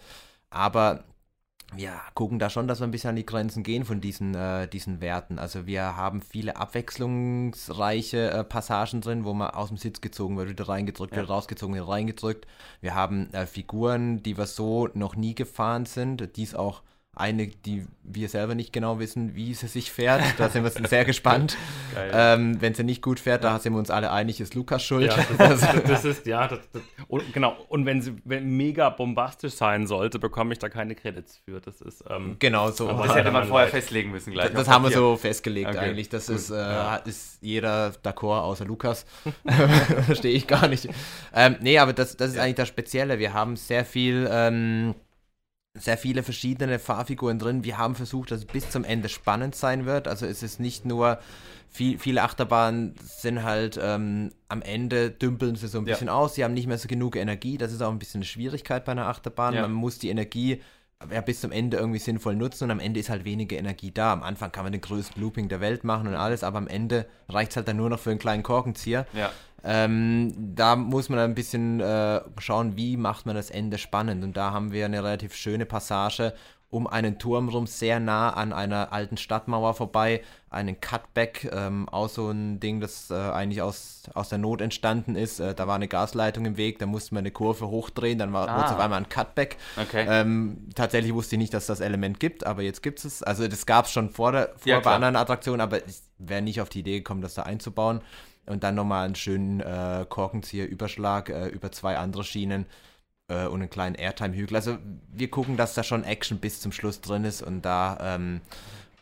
aber wir gucken da schon, dass wir ein bisschen an die Grenzen gehen von diesen, äh, diesen Werten. Also wir haben viele abwechslungsreiche äh, Passagen drin, wo man aus dem Sitz gezogen wird, wieder reingedrückt, Ja. wieder rausgezogen, wieder reingedrückt. Wir haben äh, Figuren, die wir so noch nie gefahren sind. Dies auch eine, die wir selber nicht genau wissen, wie sie sich fährt. Da sind wir sehr gespannt. Ähm, wenn sie nicht gut fährt, da sind wir uns alle einig, ist Lukas schuld. Ja, das, das, das ist, ja, das, das, und, genau. Und wenn sie wenn mega bombastisch sein sollte, bekomme ich da keine Credits für. Das ist, ähm, Genau so. Aber das hätte dann man vorher leid. festlegen müssen gleich. Das haben wir so festgelegt Okay, eigentlich. Das ist, äh, Ja. ist jeder d'accord, außer Lukas. Verstehe ich gar nicht. Ähm, nee, aber das, das ist eigentlich das Spezielle. Wir haben sehr viel, ähm, sehr viele verschiedene Fahrfiguren drin. Wir haben versucht, dass es bis zum Ende spannend sein wird. Also es ist nicht nur, viel, viele Achterbahnen sind halt ähm, am Ende dümpeln sie so ein Ja. bisschen aus. Sie haben nicht mehr so genug Energie. Das ist auch ein bisschen eine Schwierigkeit bei einer Achterbahn. Ja. Man muss die Energie ja, bis zum Ende irgendwie sinnvoll nutzen und am Ende ist halt weniger Energie da. Am Anfang kann man den größten Looping der Welt machen und alles, aber am Ende reicht es halt dann nur noch für einen kleinen Korkenzieher. Ja. Ähm, da muss man ein bisschen äh, schauen, wie macht man das Ende spannend. Und da haben wir eine relativ schöne Passage um einen Turm rum, sehr nah an einer alten Stadtmauer vorbei. Einen Cutback, ähm, auch so ein Ding, das äh, eigentlich aus, aus der Not entstanden ist. Äh, da war eine Gasleitung im Weg, da musste man eine Kurve hochdrehen, dann war Ah. es auf einmal ein Cutback. Okay. Ähm, tatsächlich wusste ich nicht, dass das Element gibt, aber jetzt gibt es. Also das gab es schon vor, der, vor Ja, bei anderen Attraktionen, aber ich wäre nicht auf die Idee gekommen, das da einzubauen. Und dann nochmal einen schönen äh, Korkenzieher-Überschlag äh, über zwei andere Schienen äh, und einen kleinen Airtime-Hügel. Also wir gucken, dass da schon Action bis zum Schluss drin ist und da ähm,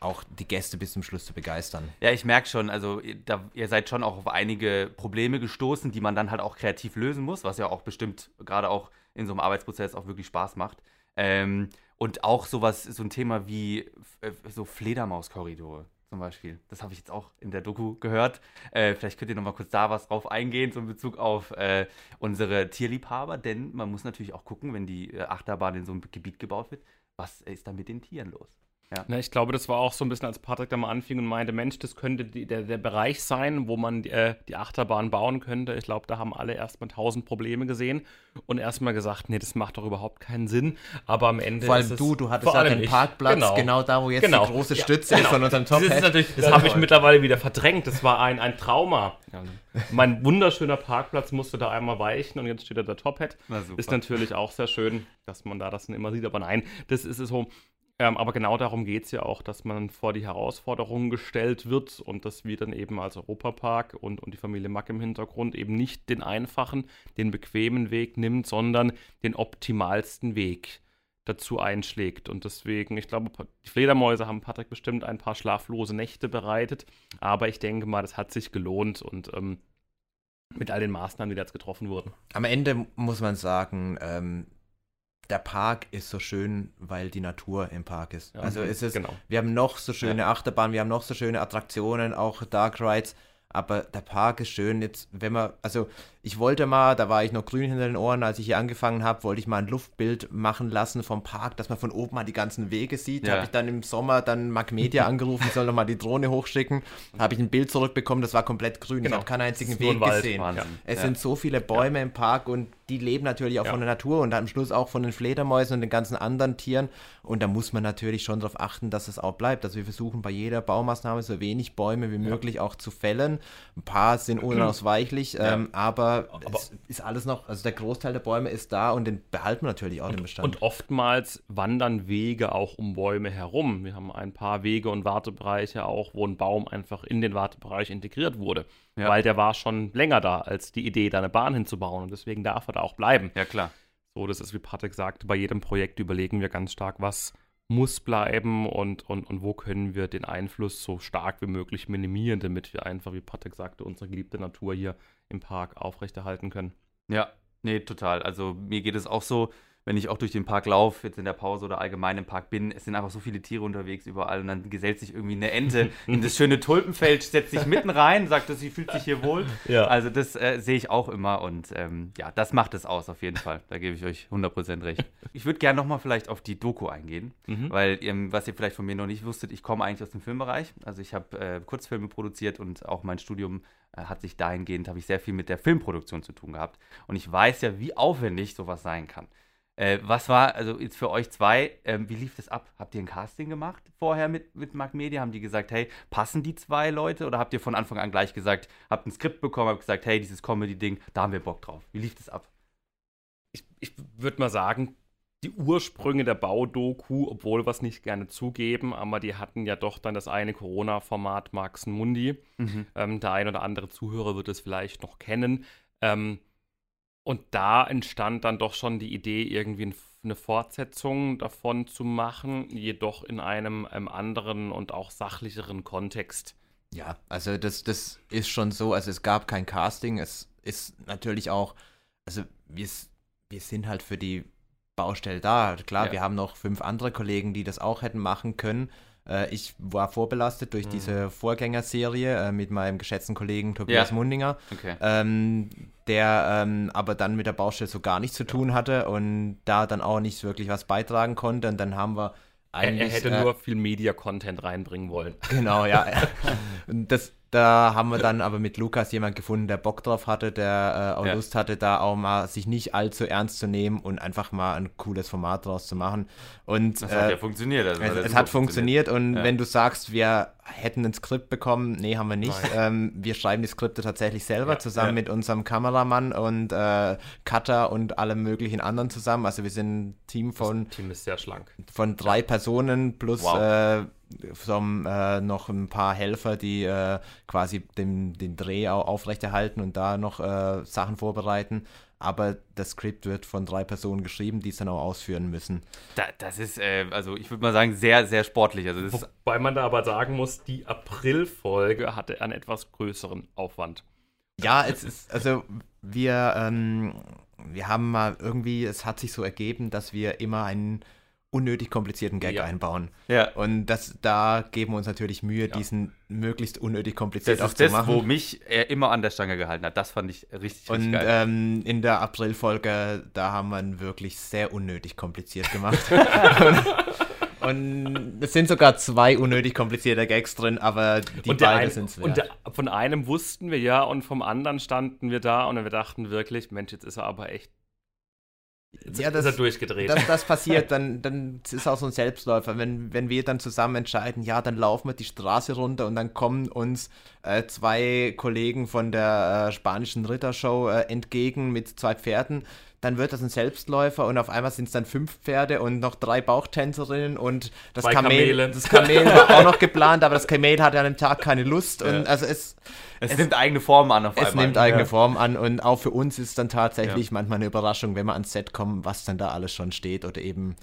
auch die Gäste bis zum Schluss zu begeistern. Ja, ich merke schon, also ihr- da, ihr seid schon auch auf einige Probleme gestoßen, die man dann halt auch kreativ lösen muss, was ja auch bestimmt gerade auch in so einem Arbeitsprozess auch wirklich Spaß macht. Ähm, und auch sowas, so ein Thema wie äh, so Fledermauskorridore zum Beispiel. Das habe ich jetzt auch in der Doku gehört. Äh, vielleicht könnt ihr noch mal kurz da was drauf eingehen, so in Bezug auf äh, unsere Tierliebhaber, denn man muss natürlich auch gucken, wenn die äh, Achterbahn in so einem Gebiet gebaut wird, was ist da mit den Tieren los? Na, ich glaube, das war auch so ein bisschen, als Patrick da mal anfing und meinte, Mensch, das könnte die, der, der Bereich sein, wo man die, äh, die Achterbahn bauen könnte. Ich glaube, da haben alle erstmal tausend Probleme gesehen und erstmal gesagt, nee, das macht doch überhaupt keinen Sinn. Aber am Ende Vor ist allem es, du, du hattest ja den ich. Parkplatz genau. da, wo jetzt Genau. die große Ja, Stütze ist genau. von unserem Das, ist Top-Hat. natürlich, das habe ich mittlerweile wieder verdrängt. Das war ein, ein Trauma. Mein wunderschöner Parkplatz musste da einmal weichen und jetzt steht da der Top Hat. Na super. Ist natürlich auch sehr schön, dass man da das dann immer sieht. Aber nein, das ist es so. Ähm, aber genau darum geht es ja auch, dass man vor die Herausforderungen gestellt wird und dass wir dann eben als Europapark und, und die Familie Mack im Hintergrund eben nicht den einfachen, den bequemen Weg nimmt, sondern den optimalsten Weg dazu einschlägt. Und deswegen, ich glaube, die Fledermäuse haben Patrick bestimmt ein paar schlaflose Nächte bereitet, aber ich denke mal, das hat sich gelohnt und ähm, mit all den Maßnahmen, die da jetzt getroffen wurden. Am Ende muss man sagen, ähm, der Park ist so schön, weil die Natur im Park ist. Ja, also es ist, genau. wir haben noch so schöne Achterbahnen, wir haben noch so schöne Attraktionen, auch Dark Rides, aber der Park ist schön jetzt, wenn man, also ich wollte mal, da war ich noch grün hinter den Ohren, als ich hier angefangen habe, wollte ich mal ein Luftbild machen lassen vom Park, dass man von oben mal die ganzen Wege sieht. Da Ja. habe ich dann im Sommer dann Magmedia angerufen, ich soll noch mal die Drohne hochschicken. Habe ich ein Bild zurückbekommen, das war komplett grün. Genau. Ich habe keinen einzigen Weg Wald. gesehen. Wahnsinn. Es Ja. sind so viele Bäume im Park und die leben natürlich auch Ja. von der Natur und am Schluss auch von den Fledermäusen und den ganzen anderen Tieren. Und da muss man natürlich schon darauf achten, dass es auch bleibt. Also wir versuchen bei jeder Baumaßnahme so wenig Bäume wie möglich auch zu fällen. Ein paar sind unausweichlich, ähm, aber, Aber- es ist alles noch, also der Großteil der Bäume ist da und den behalten wir natürlich auch im Bestand. Und oftmals wandern Wege auch um Bäume herum. Wir haben ein paar Wege und Wartebereiche auch, wo ein Baum einfach in den Wartebereich integriert wurde. Ja. Weil der war schon länger da, als die Idee, da eine Bahn hinzubauen. Und deswegen darf er da auch bleiben. Ja, klar. So, das ist, wie Patrick sagte, bei jedem Projekt überlegen wir ganz stark, was muss bleiben und, und, und wo können wir den Einfluss so stark wie möglich minimieren, damit wir einfach, wie Patrick sagte, unsere geliebte Natur hier im Park aufrechterhalten können. Ja, nee, total. Also mir geht es auch so, wenn ich auch durch den Park laufe, jetzt in der Pause oder allgemein im Park bin, es sind einfach so viele Tiere unterwegs überall und dann gesellt sich irgendwie eine Ente in das schöne Tulpenfeld, setzt sich mitten rein, sagt, dass sie fühlt sich hier wohl. Ja. Also das äh, sehe ich auch immer und ähm, ja, das macht es aus auf jeden Fall. Da gebe ich euch 100% recht. Ich würde gerne nochmal vielleicht auf die Doku eingehen, Mhm. weil ähm, was ihr vielleicht von mir noch nicht wusstet, ich komme eigentlich aus dem Filmbereich. Also ich habe äh, Kurzfilme produziert und auch mein Studium hat sich dahingehend, habe ich sehr viel mit der Filmproduktion zu tun gehabt. Und ich weiß ja, wie aufwendig sowas sein kann. Äh, was war, also jetzt für euch zwei, ähm, wie lief das ab? Habt ihr ein Casting gemacht vorher mit, mit Mark Media? Haben die gesagt, hey, passen die zwei Leute? Oder habt ihr von Anfang an gleich gesagt, habt ein Skript bekommen, habt gesagt, hey, dieses Comedy-Ding, da haben wir Bock drauf. Wie lief das ab? ich, ich würde mal sagen, die Ursprünge der Baudoku, obwohl wir es nicht gerne zugeben, aber die hatten ja doch dann das eine Corona-Format Max Mundi. Ähm, der ein oder andere Zuhörer wird es vielleicht noch kennen. Ähm, und da entstand dann doch schon die Idee, irgendwie ein, eine Fortsetzung davon zu machen, jedoch in einem, ähm, anderen und auch sachlicheren Kontext. Ja, also das, das ist schon so, also es gab kein Casting, es ist natürlich auch, also wir, wir sind halt für die Baustelle da. Klar, Ja. wir haben noch fünf andere Kollegen, die das auch hätten machen können. Äh, ich war vorbelastet durch Mhm. diese Vorgängerserie äh, mit meinem geschätzten Kollegen Tobias Ja. Mundinger, Okay. ähm, der ähm, aber dann mit der Baustelle so gar nichts zu tun hatte und da dann auch nicht wirklich was beitragen konnte. Und dann haben wir Er, eigentlich. er hätte äh, nur viel Media-Content reinbringen wollen. Genau, ja. Und das, da haben wir dann aber mit Lukas jemand gefunden, der Bock drauf hatte, der äh, auch Ja. Lust hatte, da auch mal sich nicht allzu ernst zu nehmen und einfach mal ein cooles Format draus zu machen. Und Das hat äh, ja funktioniert. Also es, es hat funktioniert und Ja. wenn du sagst, wir hätten ein Skript bekommen, nee, haben wir nicht. Ähm, wir schreiben die Skripte tatsächlich selber Ja, zusammen mit unserem Kameramann und äh, Cutter und allem möglichen anderen zusammen. Also wir sind ein Team von Das Team ist sehr schlank. von drei Personen plus Wow. Vom, äh, noch ein paar Helfer, die äh, quasi den, den Dreh auch aufrechterhalten und da noch äh, Sachen vorbereiten. Aber das Skript wird von drei Personen geschrieben, die es dann auch ausführen müssen. Da, das ist, äh, also ich würde mal sagen, sehr, sehr sportlich. Also das ist, Wobei man da aber sagen muss, die April-Folge hatte einen etwas größeren Aufwand. Ja, es ist, also wir, ähm, wir haben mal irgendwie, es hat sich so ergeben, dass wir immer einen unnötig komplizierten Gag Ja. einbauen. ja, Und das, da geben wir uns natürlich Mühe, Ja. diesen möglichst unnötig kompliziert das auch ist zu das, machen. wo mich er immer an der Stange gehalten hat. Das fand ich richtig, richtig Und geil. ähm, in der April-Folge, da haben wir ihn wirklich sehr unnötig kompliziert gemacht. und es sind sogar zwei unnötig komplizierte Gags drin, aber die und beiden sind es und wert. der, von einem wussten wir ja und vom anderen standen wir da und wir dachten wirklich, Mensch, jetzt ist er aber echt, jetzt Ja, ist das- er durchgedreht. Dass das passiert, dann, dann ist es auch so ein Selbstläufer. Wenn, wenn wir dann zusammen entscheiden, ja, dann laufen wir die Straße runter und dann kommen uns äh, zwei Kollegen von der äh, spanischen Rittershow äh, entgegen mit zwei Pferden, dann wird das ein Selbstläufer und auf einmal sind es dann fünf Pferde und noch drei Bauchtänzerinnen und das Kamel, das Kamel war auch noch geplant, aber das Kamel hatte an dem Tag keine Lust und also es, es, es- nimmt eigene Formen an auf es einmal. nimmt eigene ja. Form an und auch für uns ist dann tatsächlich manchmal eine Überraschung, wenn wir ans Set kommen, was dann da alles schon steht oder eben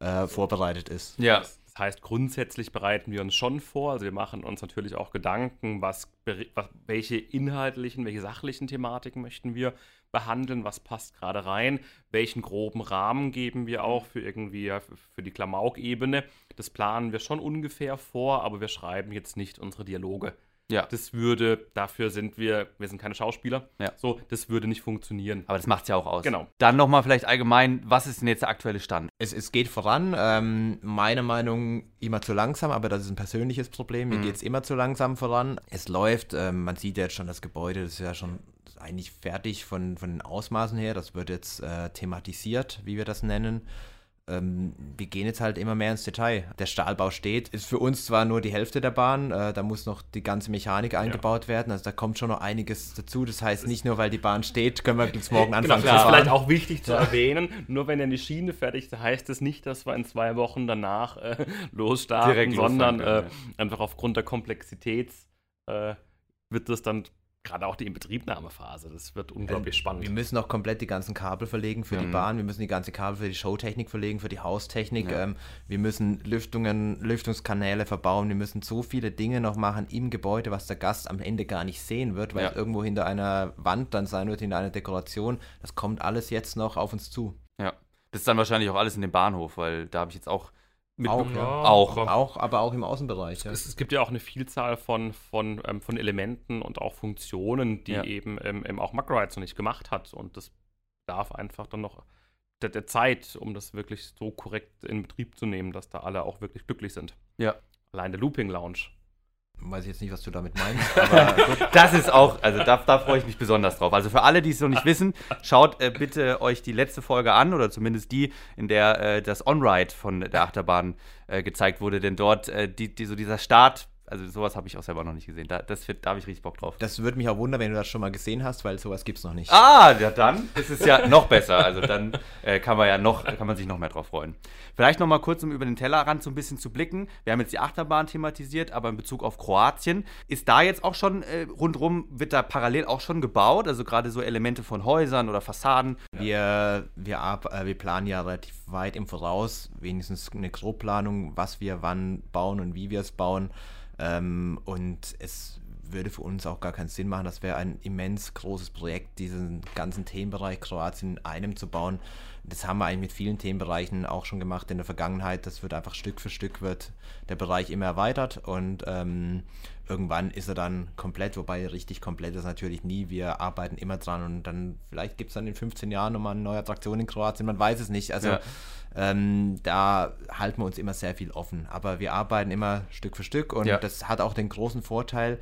äh, vorbereitet ist. Ja, Das heißt, grundsätzlich bereiten wir uns schon vor. Also wir machen uns natürlich auch Gedanken, was, was welche inhaltlichen, welche sachlichen Thematiken möchten wir behandeln, was passt gerade rein, welchen groben Rahmen geben wir auch für irgendwie für die Klamauk-Ebene. Das planen wir schon ungefähr vor, aber wir schreiben jetzt nicht unsere Dialoge. Ja. Das würde, dafür sind wir, wir sind keine Schauspieler. Ja. So, das würde nicht funktionieren. Aber das macht es ja auch aus. Genau. Dann nochmal vielleicht allgemein, was ist denn jetzt der aktuelle Stand? Es, es geht voran. Ähm, meine Meinung immer zu langsam, aber das ist ein persönliches Problem. Mir Mhm. geht es immer zu langsam voran. Es läuft, ähm, man sieht ja jetzt schon das Gebäude, das ist ja schon eigentlich fertig von, von den Ausmaßen her. Das wird jetzt äh, thematisiert, wie wir das nennen. Ähm, wir gehen jetzt halt immer mehr ins Detail. Der Stahlbau steht, ist für uns zwar nur die Hälfte der Bahn, äh, da muss noch die ganze Mechanik eingebaut werden, also da kommt schon noch einiges dazu. Das heißt, nicht nur weil die Bahn steht, können wir bis morgen anfangen Genau, das ist vielleicht auch wichtig zu erwähnen. Nur wenn eine Schiene fertig ist, heißt es nicht, dass wir in zwei Wochen danach äh, losstarten, Direkt sondern äh, einfach aufgrund der Komplexität äh, wird das dann gerade auch die Inbetriebnahmephase. Das wird unglaublich spannend. Wir müssen auch komplett die ganzen Kabel verlegen für die Mhm. Bahn, wir müssen die ganze Kabel für die Showtechnik verlegen, für die Haustechnik. Ja. Ähm, wir müssen Lüftungen, Lüftungskanäle verbauen, wir müssen so viele Dinge noch machen im Gebäude, was der Gast am Ende gar nicht sehen wird, weil Ja. es irgendwo hinter einer Wand dann sein wird, hinter einer Dekoration. Das kommt alles jetzt noch auf uns zu. Ja. Das ist dann wahrscheinlich auch alles in dem Bahnhof, weil da habe ich jetzt auch mitbekommen. ja. Auch. aber- Auch, aber auch im Außenbereich. Ja. Es, es gibt ja auch eine Vielzahl von, von, ähm, von Elementen und auch Funktionen, die Ja. eben, ähm, eben auch Macrolides noch nicht gemacht hat. Und das darf einfach dann noch der, der Zeit, um das wirklich so korrekt in Betrieb zu nehmen, dass da alle auch wirklich glücklich sind. Ja. Allein der Looping Lounge. Weiß ich jetzt nicht, was du damit meinst. Das ist auch, also da, da freue ich mich besonders drauf. Also für alle, die es noch nicht wissen, schaut äh, bitte euch die letzte Folge an oder zumindest die, in der äh, das On-Ride von der Achterbahn äh, gezeigt wurde. Denn dort, äh, die, die, so dieser Start, also sowas habe ich auch selber noch nicht gesehen. Da, das, wird- da habe ich richtig Bock drauf. das würde mich auch wundern, wenn du das schon mal gesehen hast, weil sowas gibt es noch nicht. Ah, ja, dann ist es ja noch besser. Also dann äh, kann man ja noch, kann man sich noch mehr drauf freuen. Vielleicht noch mal kurz, um über den Tellerrand so ein bisschen zu blicken. Wir haben jetzt die Achterbahn thematisiert, aber in Bezug auf Kroatien ist da jetzt auch schon äh, rundrum wird da parallel auch schon gebaut, also gerade so Elemente von Häusern oder Fassaden. Wir, wir, ab, äh, wir planen ja relativ weit im Voraus, wenigstens eine Grobplanung, was wir wann bauen und wie wir es bauen. Ähm, und es würde für uns auch gar keinen Sinn machen. Das wäre ein immens großes Projekt, diesen ganzen Themenbereich Kroatien in einem zu bauen. Das haben wir eigentlich mit vielen Themenbereichen auch schon gemacht in der Vergangenheit. Das wird einfach Stück für Stück wird der Bereich immer erweitert und ähm, irgendwann ist er dann komplett, wobei richtig komplett ist natürlich nie. Wir arbeiten immer dran und dann vielleicht gibt es dann in 15 Jahren nochmal eine neue Attraktion in Kroatien, man weiß es nicht. Also Ja. ähm, da halten wir uns immer sehr viel offen. Aber wir arbeiten immer Stück für Stück und Ja. das hat auch den großen Vorteil,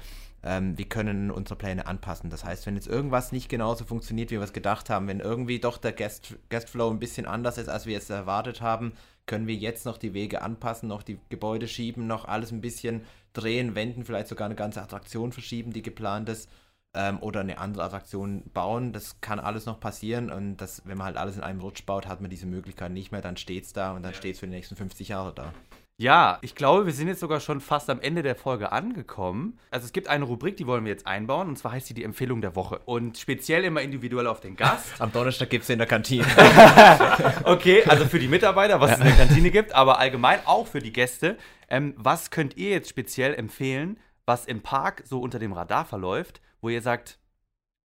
ähm, wir können unsere Pläne anpassen. Das heißt, wenn jetzt irgendwas nicht genauso funktioniert, wie wir es gedacht haben, wenn irgendwie doch der Guest, Guestflow ein bisschen anders ist, als wir es erwartet haben, können wir jetzt noch die Wege anpassen, noch die Gebäude schieben, noch alles ein bisschen drehen, wenden, vielleicht sogar eine ganze Attraktion verschieben, die geplant ist. Ähm, oder eine andere Attraktion bauen. Das kann alles noch passieren und das, wenn man halt alles in einem Rutsch baut, hat man diese Möglichkeit nicht mehr, dann steht es da und dann steht es für die nächsten 50 Jahre da. Ja, ich glaube, wir sind jetzt sogar schon fast am Ende der Folge angekommen. Also es gibt eine Rubrik, die wollen wir jetzt einbauen, und zwar heißt sie die Empfehlung der Woche. Und speziell immer individuell auf den Gast. Am Donnerstag gibt es in der Kantine. Okay, also für die Mitarbeiter, was es in der Kantine gibt, aber allgemein auch für die Gäste. Ähm, was könnt ihr jetzt speziell empfehlen, was im Park so unter dem Radar verläuft, wo ihr sagt,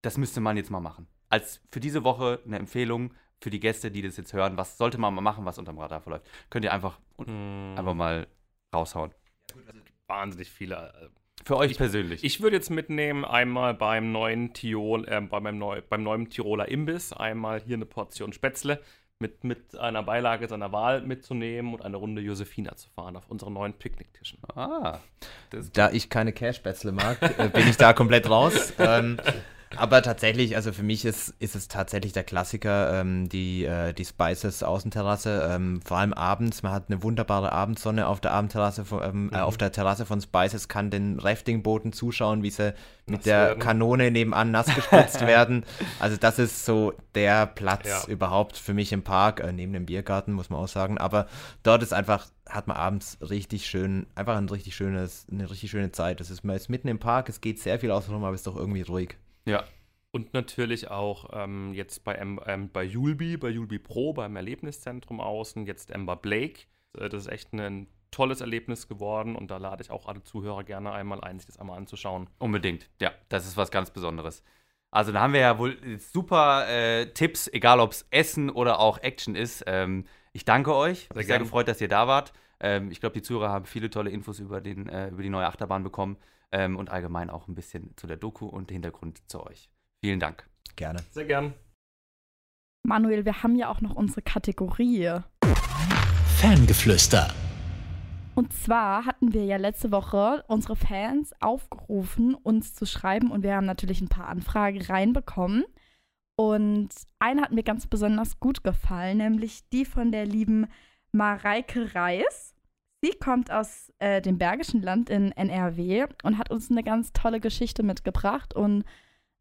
das müsste man jetzt mal machen? Als für diese Woche eine Empfehlung für die Gäste, die das jetzt hören, was sollte man mal machen, was unter dem Radar verläuft? Könnt ihr einfach, Hm, einfach mal raushauen. wahnsinnig viele. äh, Für euch persönlich. Ich würde jetzt mitnehmen, einmal beim neuen Tirol, äh, bei meinem neu, beim neuen Tiroler Imbiss, einmal hier eine Portion Spätzle mit, mit einer Beilage seiner Wahl mitzunehmen und eine Runde Josefina zu fahren auf unseren neuen Picknicktischen. ah, da ich keine Cashspätzle mag, äh, bin ich da komplett raus. Ähm, aber tatsächlich, also für mich ist, ist es tatsächlich der Klassiker, ähm, die, äh, die Spices Außenterrasse, ähm, vor allem abends. Man hat eine wunderbare Abendsonne auf der Abendterrasse, von, ähm, äh, auf der Terrasse von Spices, kann den Raftingbooten zuschauen, wie sie mit Nass der werden. Kanone nebenan nass gespritzt werden. Also das ist so der Platz Ja. überhaupt für mich im Park, äh, neben dem Biergarten, muss man auch sagen. Aber dort ist einfach, hat man abends richtig schön, einfach ein richtig schönes, eine richtig schöne Zeit. Das ist, man ist mitten im Park, es geht sehr viel außenrum, aber es ist doch irgendwie ruhig. Ja. Und natürlich auch ähm, jetzt bei, ähm, bei Julbi, bei Julbi Pro, beim Erlebniszentrum außen, jetzt Ember Blake. Äh, Das ist echt ein tolles Erlebnis geworden und da lade ich auch alle Zuhörer gerne einmal ein, sich das einmal anzuschauen. Unbedingt, ja, das ist was ganz Besonderes. Also da haben wir ja wohl super äh, Tipps, egal ob es Essen oder auch Action ist. Ähm, ich danke euch. Sehr, sehr gefreut, dass ihr da wart. Ähm, ich glaube, die Zuhörer haben viele tolle Infos über, den, äh, über die neue Achterbahn bekommen. Ähm, und allgemein auch ein bisschen zu der Doku und Hintergrund zu euch. Vielen Dank. Gerne. Sehr gern. Manuel, wir haben ja auch noch unsere Kategorie. Fangeflüster. Und zwar hatten wir ja letzte Woche unsere Fans aufgerufen, uns zu schreiben und wir haben natürlich ein paar Anfragen reinbekommen. Und eine hat mir ganz besonders gut gefallen, nämlich die von der lieben Mareike Reis. Sie kommt aus äh, dem Bergischen Land in NRW und hat uns eine ganz tolle Geschichte mitgebracht und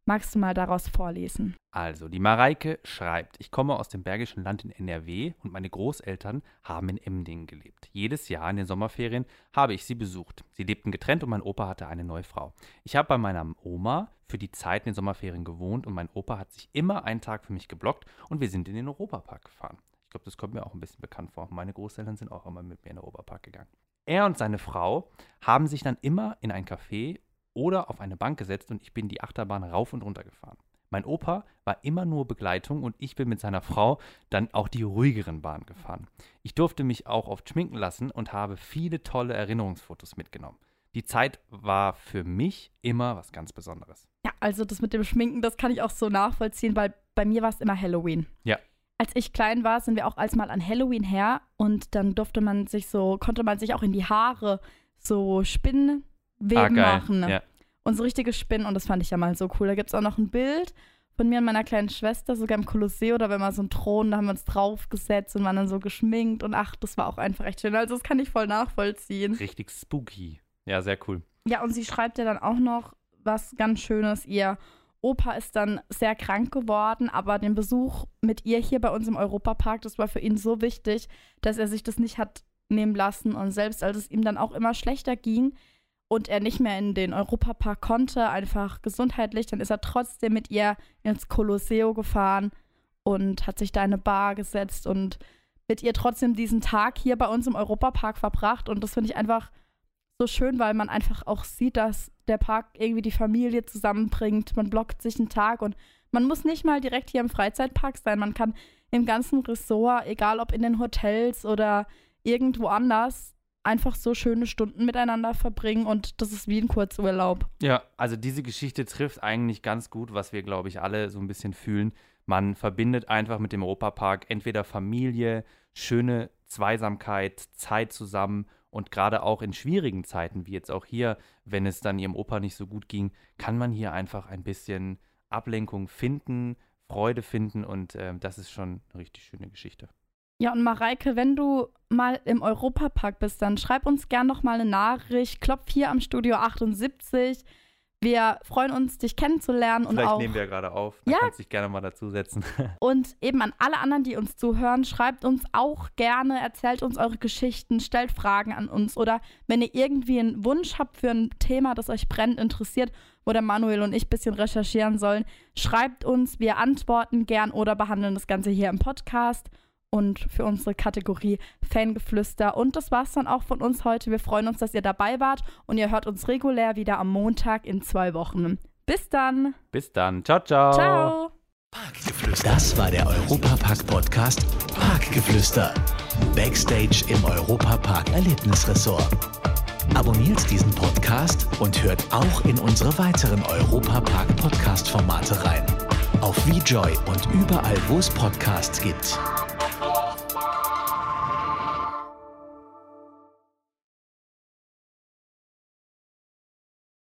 magst du mal daraus vorlesen? Also, die Mareike schreibt, ich komme aus dem Bergischen Land in NRW und meine Großeltern haben in Emdingen gelebt. Jedes Jahr in den Sommerferien habe ich sie besucht. Sie lebten getrennt und mein Opa hatte eine neue Frau. Ich habe bei meiner Oma für die Zeit in den Sommerferien gewohnt und mein Opa hat sich immer einen Tag für mich geblockt und wir sind in den Europapark gefahren. Ich glaube, das kommt mir auch ein bisschen bekannt vor. Meine Großeltern sind auch immer mit mir in den Europapark gegangen. Er und seine Frau haben sich dann immer in ein Café oder auf eine Bank gesetzt und ich bin die Achterbahn rauf und runter gefahren. Mein Opa war immer nur Begleitung und ich bin mit seiner Frau dann auch die ruhigeren Bahnen gefahren. Ich durfte mich auch oft schminken lassen und habe viele tolle Erinnerungsfotos mitgenommen. Die Zeit war für mich immer was ganz Besonderes. Ja, also das mit dem Schminken, das kann ich auch so nachvollziehen, weil bei mir war es immer Halloween. Ja. Als ich klein war, sind wir auch als mal an Halloween her und dann durfte man sich so, konnte man sich auch in die Haare so Spinnenweben Ah, machen. Ja. Und so richtige Spinnen und das fand ich ja mal so cool. Da gibt es auch noch ein Bild von mir und meiner kleinen Schwester, sogar im Kolosseo, da war immer so ein Thron, da haben wir uns draufgesetzt und waren dann so geschminkt und ach, das war auch einfach echt schön. Also das kann ich voll nachvollziehen. Richtig spooky. Ja, sehr cool. Ja, und sie schreibt ja dann auch noch was ganz Schönes. Ihr Opa ist dann sehr krank geworden, aber den Besuch mit ihr hier bei uns im Europapark, das war für ihn so wichtig, dass er sich das nicht hat nehmen lassen. Und selbst als es ihm dann auch immer schlechter ging und er nicht mehr in den Europapark konnte, einfach gesundheitlich, dann ist er trotzdem mit ihr ins Kolosseo gefahren und hat sich da in eine Bar gesetzt und mit ihr trotzdem diesen Tag hier bei uns im Europapark verbracht. Und das finde ich einfach so schön, weil man einfach auch sieht, dass der Park irgendwie die Familie zusammenbringt. Man blockt sich einen Tag und man muss nicht mal direkt hier im Freizeitpark sein. Man kann im ganzen Ressort, egal ob in den Hotels oder irgendwo anders, einfach so schöne Stunden miteinander verbringen und das ist wie ein Kurzurlaub. Ja, also diese Geschichte trifft eigentlich ganz gut, was wir, glaube ich, alle so ein bisschen fühlen. Man verbindet einfach mit dem Europapark entweder Familie, schöne Zweisamkeit, Zeit zusammen und gerade auch in schwierigen Zeiten, wie jetzt auch hier, wenn es dann ihrem Opa nicht so gut ging, kann man hier einfach ein bisschen Ablenkung finden, Freude finden und äh, das ist schon eine richtig schöne Geschichte. Ja, und Mareike, wenn du mal im Europapark bist, dann schreib uns gern noch mal eine Nachricht. Klopf hier am Studio 78. Wir freuen uns, dich kennenzulernen und Vielleicht auch nehmen wir ja gerade auf, da Ja. kannst du dich gerne mal dazusetzen. Und eben an alle anderen, die uns zuhören, schreibt uns auch gerne, erzählt uns eure Geschichten, stellt Fragen an uns oder wenn ihr irgendwie einen Wunsch habt für ein Thema, das euch brennend interessiert, wo der Manuel und ich ein bisschen recherchieren sollen, schreibt uns, wir antworten gern oder behandeln das Ganze hier im Podcast und für unsere Kategorie Fangeflüster. Und das war's dann auch von uns heute. Wir freuen uns, dass ihr dabei wart und ihr hört uns regulär wieder am Montag in zwei Wochen. Bis dann. Bis dann. Ciao, ciao. Ciao. Das war der Europapark-Podcast Parkgeflüster. Backstage im Europapark Erlebnisressort. Abonniert diesen Podcast und hört auch in unsere weiteren Europapark-Podcast-Formate rein. Auf VJoy und überall, wo es Podcasts gibt.